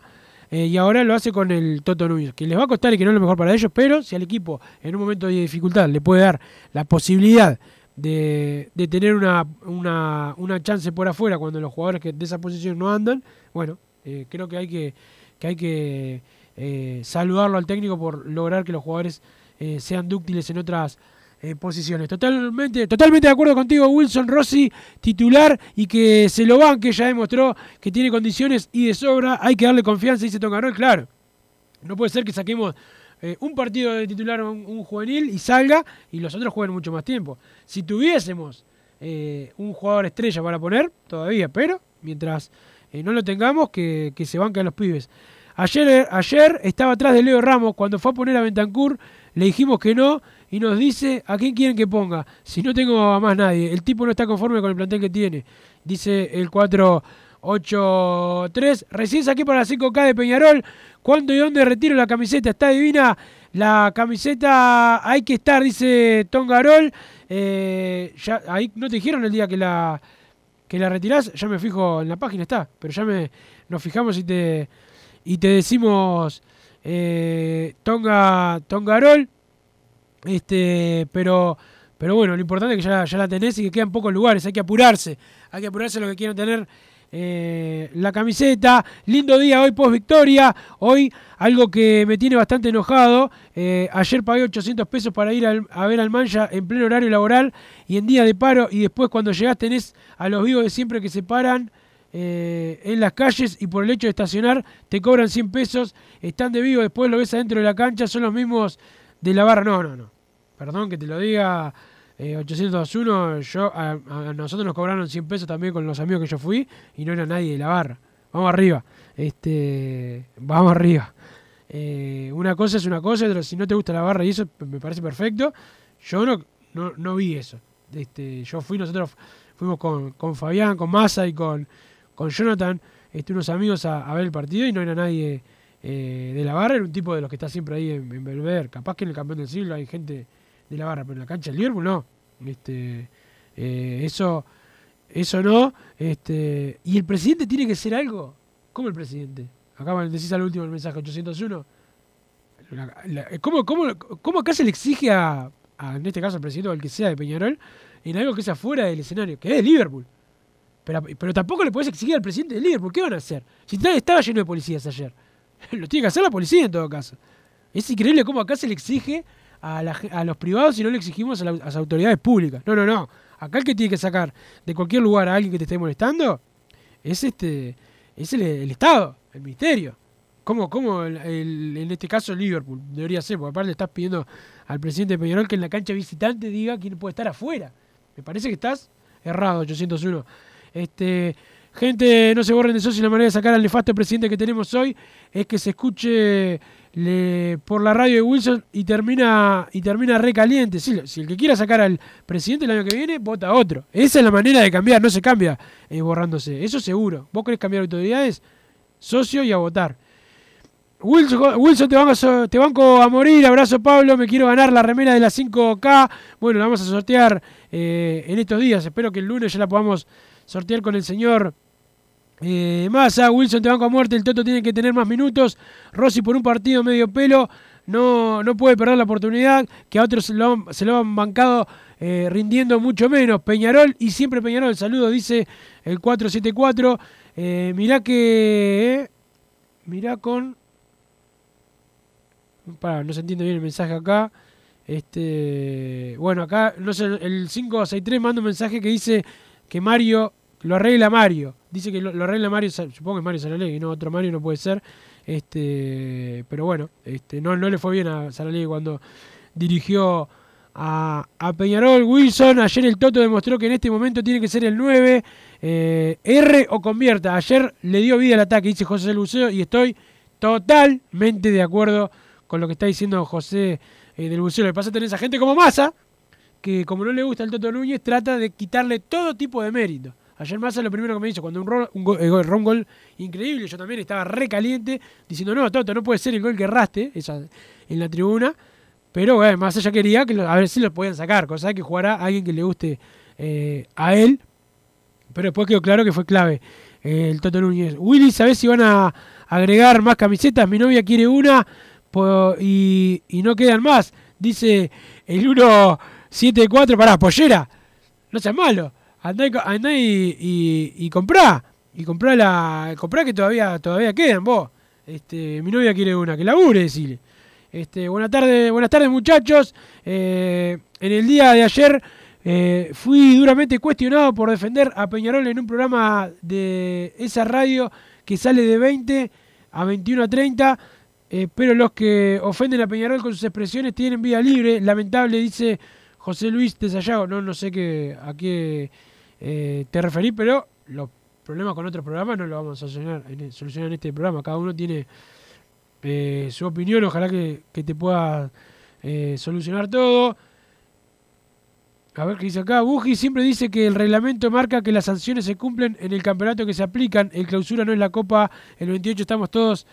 eh, y ahora lo hace con el Toto Núñez, que les va a costar y que no es lo mejor para ellos, pero si al equipo en un momento de dificultad le puede dar la posibilidad de, de tener una, una, una chance por afuera cuando los jugadores que de esa posición no andan, bueno, eh, creo que hay que, que, hay que eh, saludarlo al técnico por lograr que los jugadores sean dúctiles en otras posiciones. Totalmente, totalmente de acuerdo contigo, Wilson Rossi, titular y que se lo banque, ya demostró que tiene condiciones y de sobra. Hay que darle confianza, dice Tongarol, claro. No puede ser que saquemos eh, un partido de titular un, un juvenil y salga y los otros jueguen mucho más tiempo. Si tuviésemos eh, un jugador estrella para poner, todavía, pero mientras eh, no lo tengamos, que, que se banquen los pibes. Ayer, ayer estaba atrás de Leo Ramos, cuando fue a poner a Bentancur, le dijimos que no y nos dice a quién quieren que ponga. Si no tengo a más nadie, el tipo no está conforme con el plantel que tiene. Dice el 483. Recién saqué para la 5K de Peñarol. ¿Cuándo y dónde retiro la camiseta? Está divina. La camiseta hay que estar, dice Tongarol. Eh, ahí no te dijeron el día que la que la retirás, ya me fijo en la página está, pero ya me nos fijamos y te y te decimos eh, Tonga Tongarol. Este, pero pero bueno, lo importante es que ya, ya la tenés y que quedan pocos lugares, hay que apurarse, hay que apurarse los que quieran tener eh, la camiseta. Lindo día hoy post victoria. Hoy algo que me tiene bastante enojado. eh, ayer pagué 800 pesos para ir a ver al Mancha en pleno horario laboral y en día de paro. Y después cuando llegás tenés a los vivos de siempre que se paran eh, en las calles y por el hecho de estacionar te cobran 100 pesos. Están de vivo, después lo ves adentro de la cancha. Son los mismos de la barra. No, no, no. Perdón que te lo diga. Eh, 801, yo, a, nosotros nos cobraron 100 pesos también con los amigos que yo fui y no era nadie de la barra. Vamos arriba. Este, vamos arriba. Eh, una cosa es una cosa, otra, si no te gusta la barra y eso me parece perfecto. Yo no, no, no vi eso. Este, yo fui, nosotros fuimos con, con Fabián, con Massa y con, con Jonathan, este, unos amigos a, a ver el partido y no era nadie eh, de la barra, era un tipo de los que está siempre ahí en, en Belvedere. Capaz que en el campeón del siglo hay gente de la barra, pero en la cancha del Liverpool no. Este, eh, eso, eso no. Este, y el presidente tiene que ser algo. ¿Cómo el presidente? Acá decís al último el mensaje 801. La- la- ¿Cómo, cómo, cómo acá se le exige a, en este caso al presidente o al que sea de Peñarol, en algo que es afuera del escenario, que es Liverpool? Pero, pero tampoco le podés exigir al presidente de Liverpool. ¿Qué van a hacer? Si estaba lleno de policías ayer. Lo tiene que hacer la policía en todo caso. Es increíble cómo acá se le exige a, los privados y no le exigimos a, la- a las autoridades públicas. No, no, no. Acá el que tiene que sacar de cualquier lugar a alguien que te esté molestando es este es el, Estado, el Ministerio. ¿Cómo, cómo el- el- en este caso Liverpool debería ser? Porque aparte le estás pidiendo al presidente de Peñarol que en la cancha visitante diga quién puede estar afuera. Me parece que estás errado, 801. Este, gente, no se borren de eso si la manera de sacar al nefasto presidente que tenemos hoy es que se escuche por la radio de Wilson y termina y termina recaliente. Si, el que quiera sacar al presidente el año que viene, vota otro. Esa es la manera de cambiar, no se cambia eh, borrándose. Eso seguro. Vos querés cambiar autoridades, socio y a votar. Wilson, Wilson te, banco, te banco a morir, abrazo Pablo, me quiero ganar la remera de la 5K. Bueno, la vamos a sortear eh, en estos días, espero que el lunes ya la podamos sortear con el señor eh, Massa. Wilson te banco a muerte, el Toto tiene que tener más minutos. Rossi por un partido medio pelo, no, no puede perder la oportunidad, que a otros se lo, han- bancado eh, rindiendo mucho menos. Peñarol y siempre Peñarol, saludo, dice el 474. Eh, mirá que... eh, mirá con... Pará, no se entiende bien el mensaje acá. Este, bueno, acá no sé, el 563 manda un mensaje que dice que Mario lo arregla Mario. Dice que lo, lo arregla Mario, supongo que es Mario Saralegui, no otro Mario no puede ser. Este, pero bueno, este, no, no le fue bien a Saralegui cuando dirigió a, a Peñarol. Wilson, ayer el Toto demostró que en este momento tiene que ser el 9. eh, R o convierta. Ayer le dio vida al ataque, dice José Luceo, y estoy totalmente de acuerdo con lo que está diciendo José eh, del Buceo. Lo que pasa es tener esa gente como Massa, que como no le gusta el Toto Núñez, trata de quitarle todo tipo de mérito. Ayer Massa lo primero que me hizo, cuando un, ro- un, go- eh, un gol increíble, yo también estaba re caliente, diciendo, no, Toto, no puede ser el gol que erraste esa, en la tribuna. Pero bueno, Massa ya quería que a ver si lo podían sacar, cosa que jugara alguien que le guste eh, a él. Pero después quedó claro que fue clave eh, el Toto Núñez. Willy, ¿sabés si van a agregar más camisetas? Mi novia quiere una y no quedan más. Dice el 174, pará, pollera. No seas malo. Andá, y, andá y, y, comprá. Y comprá, la, comprá que todavía, todavía quedan vos. Este, mi novia quiere una, que labure, decirle. Este, buenas tardes, buenas tardes muchachos. Eh, en el día de ayer eh, fui duramente cuestionado por defender a Peñarol en un programa de esa radio que sale de 20 a 21 a 30. eh, pero los que ofenden a Peñarol con sus expresiones tienen vida libre. Lamentable, dice José Luis de Sayago. No, no sé qué, a qué eh, te referí, pero los problemas con otros programas no los vamos a solucionar en, solucionar en este programa. Cada uno tiene eh, su opinión, ojalá que, que te pueda eh, solucionar todo. A ver qué dice acá. Buji siempre dice que el reglamento marca que las sanciones se cumplen en el campeonato que se aplican. El clausura no es la copa. El 28 estamos todos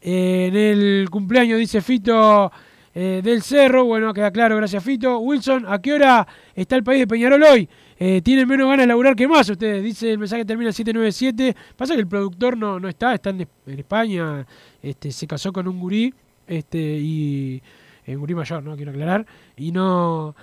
en el cumpleaños, dice Fito del Cerro. Bueno, queda claro, gracias Fito. Wilson, ¿a qué hora está el país de Peñarol hoy? Eh, tienen menos ganas de laburar que más ustedes. Dice el mensaje termina en 797. Pasa que el productor no, no está, está en, España. Este, se casó con un gurí. Este, y. Un gurí mayor, ¿no? Quiero aclarar. Y no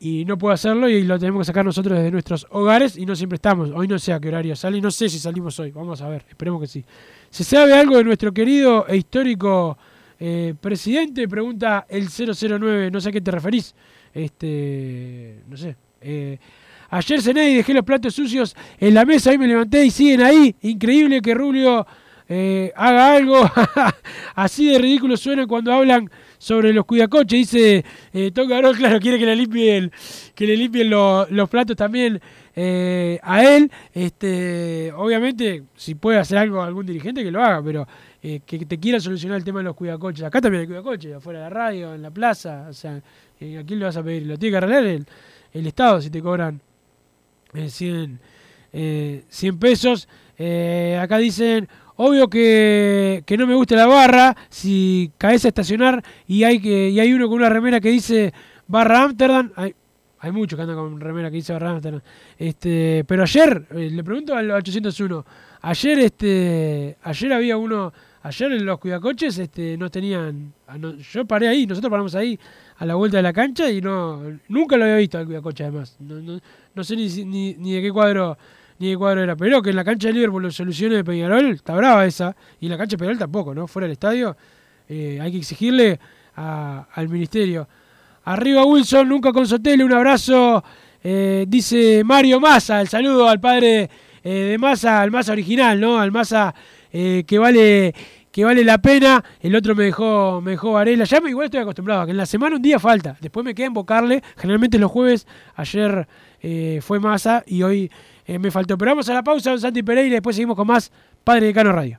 y no puedo hacerlo y lo tenemos que sacar nosotros desde nuestros hogares y no siempre estamos. Hoy no sé a qué horario sale no sé si salimos hoy. Vamos a ver, esperemos que sí. ¿Se sabe algo de nuestro querido e histórico eh, presidente? Pregunta el 009, no sé a qué te referís. Este, no sé. Eh, ayer cené y dejé los platos sucios en la mesa y me levanté y siguen ahí. Increíble que Rubio eh, haga algo. Así de ridículo suena cuando hablan sobre los cuidacoches. Dice eh, Tom claro, quiere que le limpien, que le limpien lo- los platos también eh, a él. Este, obviamente, si puede hacer algo algún dirigente, que lo haga, pero eh, que te quiera solucionar el tema de los cuidacoches. Acá también hay cuidacoches, afuera de la radio, en la plaza. O sea, ¿a quién le vas a pedir? Lo tiene que arreglar el, el Estado si te cobran 100, eh, 100 pesos. Eh, acá dicen, obvio que, que no me gusta la barra, si caes a estacionar y hay que y hay uno con una remera que dice barra Amsterdam, hay, hay muchos que andan con remera que dice barra Amsterdam. Este, pero ayer, eh, le pregunto al 801, ayer este ayer había uno, ayer en los cuidacoches este, no tenían, ah, yo paré ahí, nosotros paramos ahí a la vuelta de la cancha y no nunca lo había visto al cuidacoche además. No sé ni, ni, de qué cuadro ni de cuadro era, pero que en la cancha de Liverpool lo solucione de Peñarol, está brava esa, y en la cancha de Peñarol tampoco, ¿no? Fuera del estadio, eh, hay que exigirle al ministerio. Arriba Wilson, nunca con Sotelo, un abrazo. eh, dice Mario Massa, el saludo al padre eh, de Massa, al Massa original, ¿no? Al Massa que vale que vale la pena. El otro me dejó me dejó Varela. Ya me, igual estoy acostumbrado, que en la semana un día falta. Después me queda invocarle. Generalmente los jueves, ayer eh, fue Massa y hoy eh, me faltó. Pero vamos a la pausa, don Santi Pereira, y después seguimos con más Padre de Cano Radio.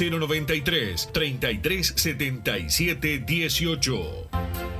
093 3377 18.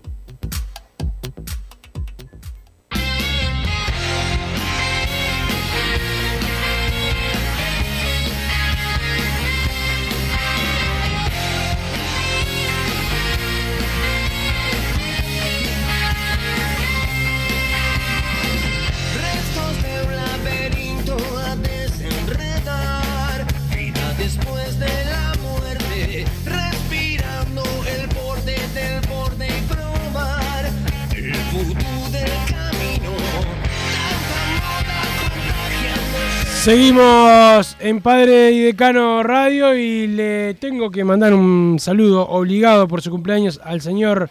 Seguimos en Padre y Decano Radio y le tengo que mandar un saludo obligado por su cumpleaños al señor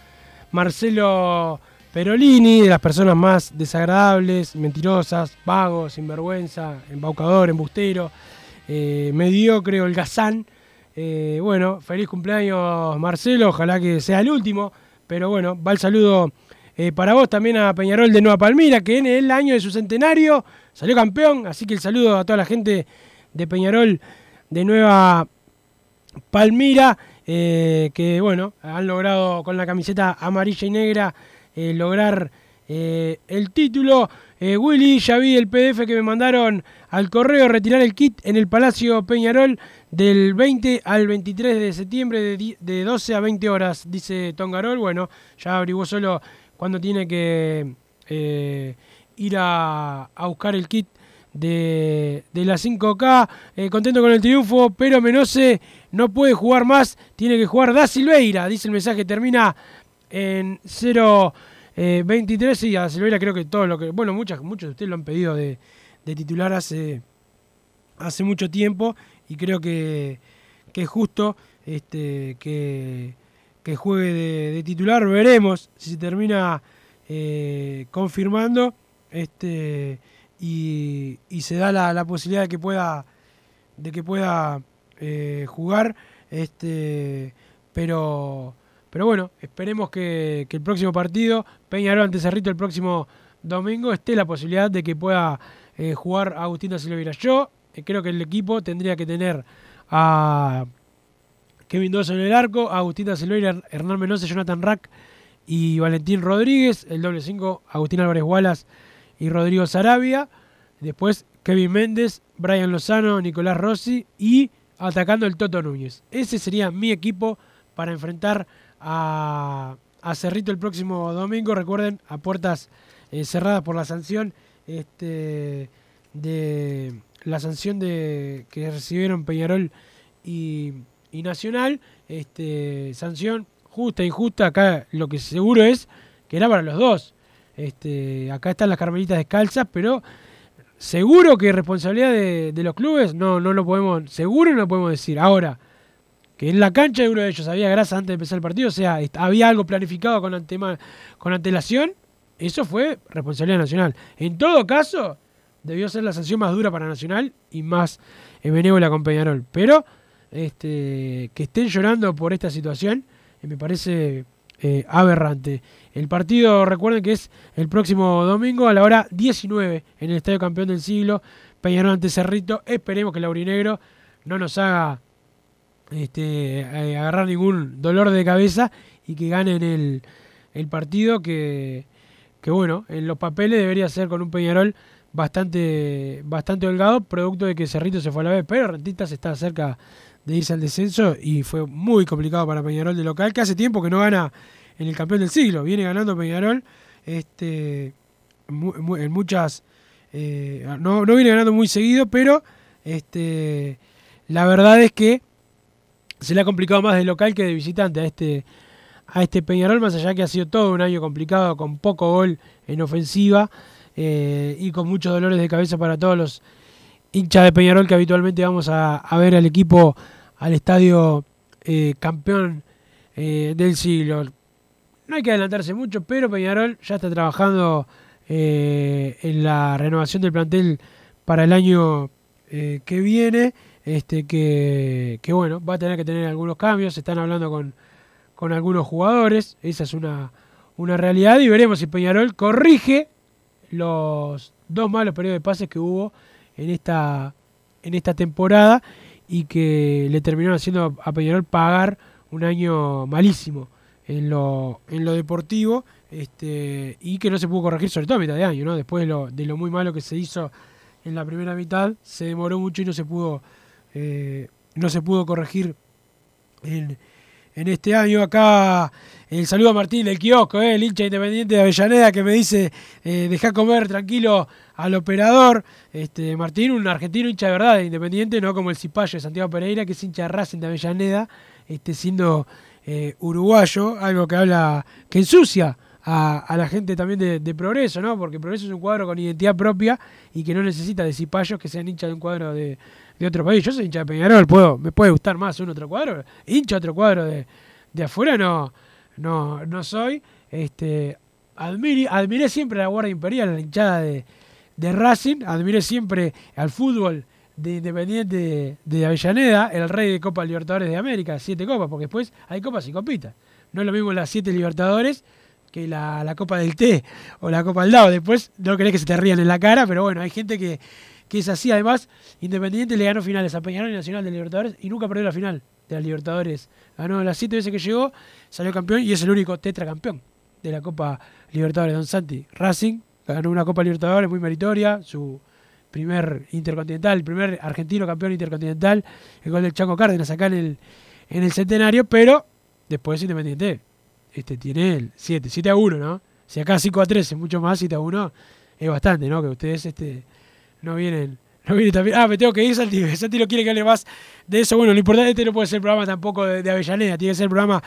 Marcelo Perolini, de las personas más desagradables, mentirosas, vagos, sinvergüenza, embaucador, embustero, eh, mediocre, holgazán. Eh, bueno, feliz cumpleaños Marcelo, ojalá que sea el último, pero bueno, va el saludo eh, para vos también a Peñarol de Nueva Palmira, que en el año de su centenario salió campeón, así que el saludo a toda la gente de Peñarol de Nueva Palmira, eh, que bueno, han logrado con la camiseta amarilla y negra eh, lograr el título. Willy, ya vi el PDF que me mandaron al correo, retirar el kit en el Palacio Peñarol del 20 al 23 de septiembre de, de 12 a 20 horas, dice Tongarol. Bueno, ya averiguó solo cuando tiene que eh, ir a, a buscar el kit de, de la 5K. Eh, contento con el triunfo, pero Menose no puede jugar más. Tiene que jugar Da Silveira. Dice el mensaje, termina en 0 eh, 23. Y a Silveira creo que todo lo que. Bueno, muchas, muchos de ustedes lo han pedido de, de titular hace, hace mucho tiempo. Y creo que, que es justo este, que, que juegue de, titular. Veremos si se termina eh, confirmando. Este, y, se da la, posibilidad de que pueda de que pueda eh, jugar este pero pero bueno esperemos que, el próximo partido Peñarol ante Cerrito el próximo domingo esté la posibilidad de que pueda eh, jugar Agustín da Silveira yo creo que el equipo tendría que tener a Kevin Dosso en el arco Agustín Silveira Hernán Menose Jonathan Rack y Valentín Rodríguez el doble 5 Agustín Álvarez Wallace y Rodrigo Sarabia. Después Kevin Méndez, Brian Lozano, Nicolás Rossi y atacando el Toto Núñez. Ese sería mi equipo para enfrentar a, a Cerrito el próximo domingo. Recuerden, a puertas eh, cerradas por la sanción este, de la sanción de que recibieron Peñarol y, y Nacional. Este, sanción justa, injusta. Acá lo que seguro es que era para los dos. Este, acá están las carmelitas descalzas, pero seguro que responsabilidad de, los clubes no, no lo podemos, seguro no lo podemos decir. Ahora, que en la cancha de uno de ellos había grasa antes de empezar el partido, o sea, había algo planificado con, antema- con antelación, eso fue responsabilidad nacional. En todo caso, debió ser la sanción más dura para Nacional y más benévola con Peñarol. Pero este, que estén llorando por esta situación eh, me parece eh, aberrante. El partido, recuerden que es el próximo domingo a la hora 19 en el Estadio Campeón del Siglo, Peñarol ante Cerrito. Esperemos que el Aurinegro no nos haga este, eh, agarrar ningún dolor de cabeza y que ganen el, el partido que, que, bueno, en los papeles debería ser con un Peñarol bastante, bastante holgado, producto de que Cerrito se fue a la vez, pero Rentistas está cerca de irse al descenso y fue muy complicado para Peñarol de local, que hace tiempo que no gana en el campeón del siglo, viene ganando Peñarol este, en muchas, eh, no, no viene ganando muy seguido, pero este, la verdad es que se le ha complicado más de local que de visitante a este, a este Peñarol, más allá que ha sido todo un año complicado, con poco gol en ofensiva eh, y con muchos dolores de cabeza para todos los hinchas de Peñarol que habitualmente vamos a, ver al equipo al estadio eh, campeón eh, del siglo. no hay que adelantarse mucho, pero Peñarol ya está trabajando eh, en la renovación del plantel para el año que viene. Este, que, que, bueno, va a tener que tener algunos cambios. Están hablando con, con algunos jugadores. Esa es una, una realidad. Y veremos si Peñarol corrige los dos malos periodos de pases que hubo en esta, en esta temporada y que le terminaron haciendo a Peñarol pagar un año malísimo en lo, en lo deportivo este, y que no se pudo corregir sobre todo a mitad de año, ¿no? Después de lo, de lo muy malo que se hizo en la primera mitad, se demoró mucho y no se pudo, eh, no se pudo corregir en, en este año. Acá el saludo a Martín del kiosco, eh, el hincha independiente de Avellaneda que me dice eh, deja comer tranquilo al operador. Este, Martín, un argentino hincha de verdad de Independiente, no como el cipayo de Santiago Pereira, que es hincha de Racing de Avellaneda, este, siendo eh, uruguayo, algo que habla, que ensucia a, la gente también de, Progreso, ¿no? Porque Progreso es un cuadro con identidad propia y que no necesita de cipayos que sean hinchas de un cuadro de, otro país. Yo soy hincha de Peñarol, puedo, me puede gustar más un otro cuadro. Hincha otro cuadro de, de afuera no, no, no soy. Este, admiré, admiré siempre a la Guardia Imperial, la hinchada de, de Racing, admiré siempre al fútbol de Independiente de Avellaneda, el rey de Copa Libertadores de América, siete copas, porque después hay copas y copitas. No es lo mismo las siete Libertadores que la, Copa del Té o la Copa del Dado. Después no querés que se te rían en la cara, pero bueno, hay gente que, que es así. Además, Independiente le ganó finales a Peñarol y Nacional de Libertadores y nunca perdió la final de las Libertadores. Ganó las siete veces que llegó, salió campeón y es el único tetracampeón de la Copa Libertadores. Don Santi Racing ganó una Copa Libertadores muy meritoria, su primer intercontinental, el primer argentino campeón intercontinental, el gol del Chaco Cárdenas acá en el, en el centenario, pero después Independiente este, tiene el 7, 7 a 1, ¿no? Si acá 5 a 3 es mucho más, 7 a 1 es bastante, ¿no? Que ustedes este, no vienen. No vienen también. Ah, me tengo que ir, Santi. Santi no quiere que hable más de eso. Bueno, lo importante este no puede ser el programa tampoco de, de Avellaneda, tiene que ser el programa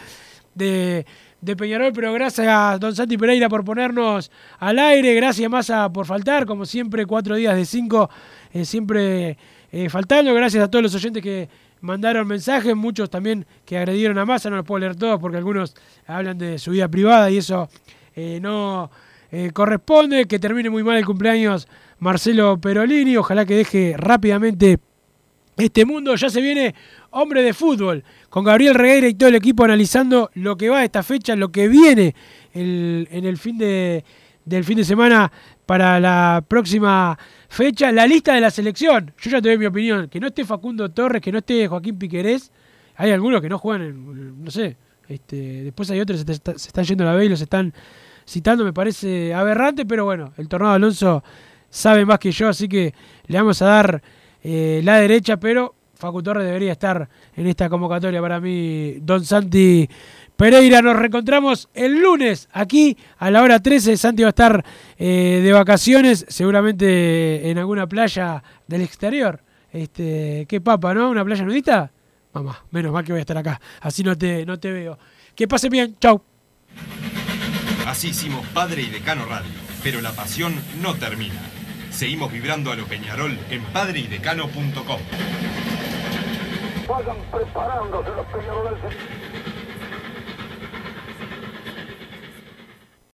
de, de Peñarol, pero gracias a don Santi Pereira por ponernos al aire, gracias Massa por faltar, como siempre, cuatro días de cinco, eh, siempre eh, faltando, gracias a todos los oyentes que mandaron mensajes, muchos también que agredieron a Massa, no los puedo leer todos porque algunos hablan de su vida privada y eso eh, no corresponde, que termine muy mal el cumpleaños Marcelo Perolini, ojalá que deje rápidamente este mundo, ya se viene hombre de fútbol, con Gabriel Regueira y todo el equipo analizando lo que va a esta fecha, lo que viene en el fin de, del fin de semana para la próxima fecha, la lista de la selección. Yo ya te doy mi opinión, que no esté Facundo Torres, que no esté Joaquín Piquerés, hay algunos que no juegan, no sé, este, después hay otros que se, están yendo a la B y los están citando, me parece aberrante, pero bueno, el Tornado Alonso sabe más que yo, así que le vamos a dar eh, la derecha, pero Facu Torres debería estar en esta convocatoria para mí. Don Santi Pereira, nos reencontramos el lunes aquí a la hora 13. Santi va a estar eh, de vacaciones, seguramente en alguna playa del exterior. Este, qué papa, ¿no? ¿Una playa nudista? Mamá, menos mal que voy a estar acá. Así no te, no te veo. Que pase bien. Chau. Así hicimos Padre y Decano Radio, pero la pasión no termina. Seguimos vibrando a lo Peñarol en padreidecano.com. Vayan preparándose los.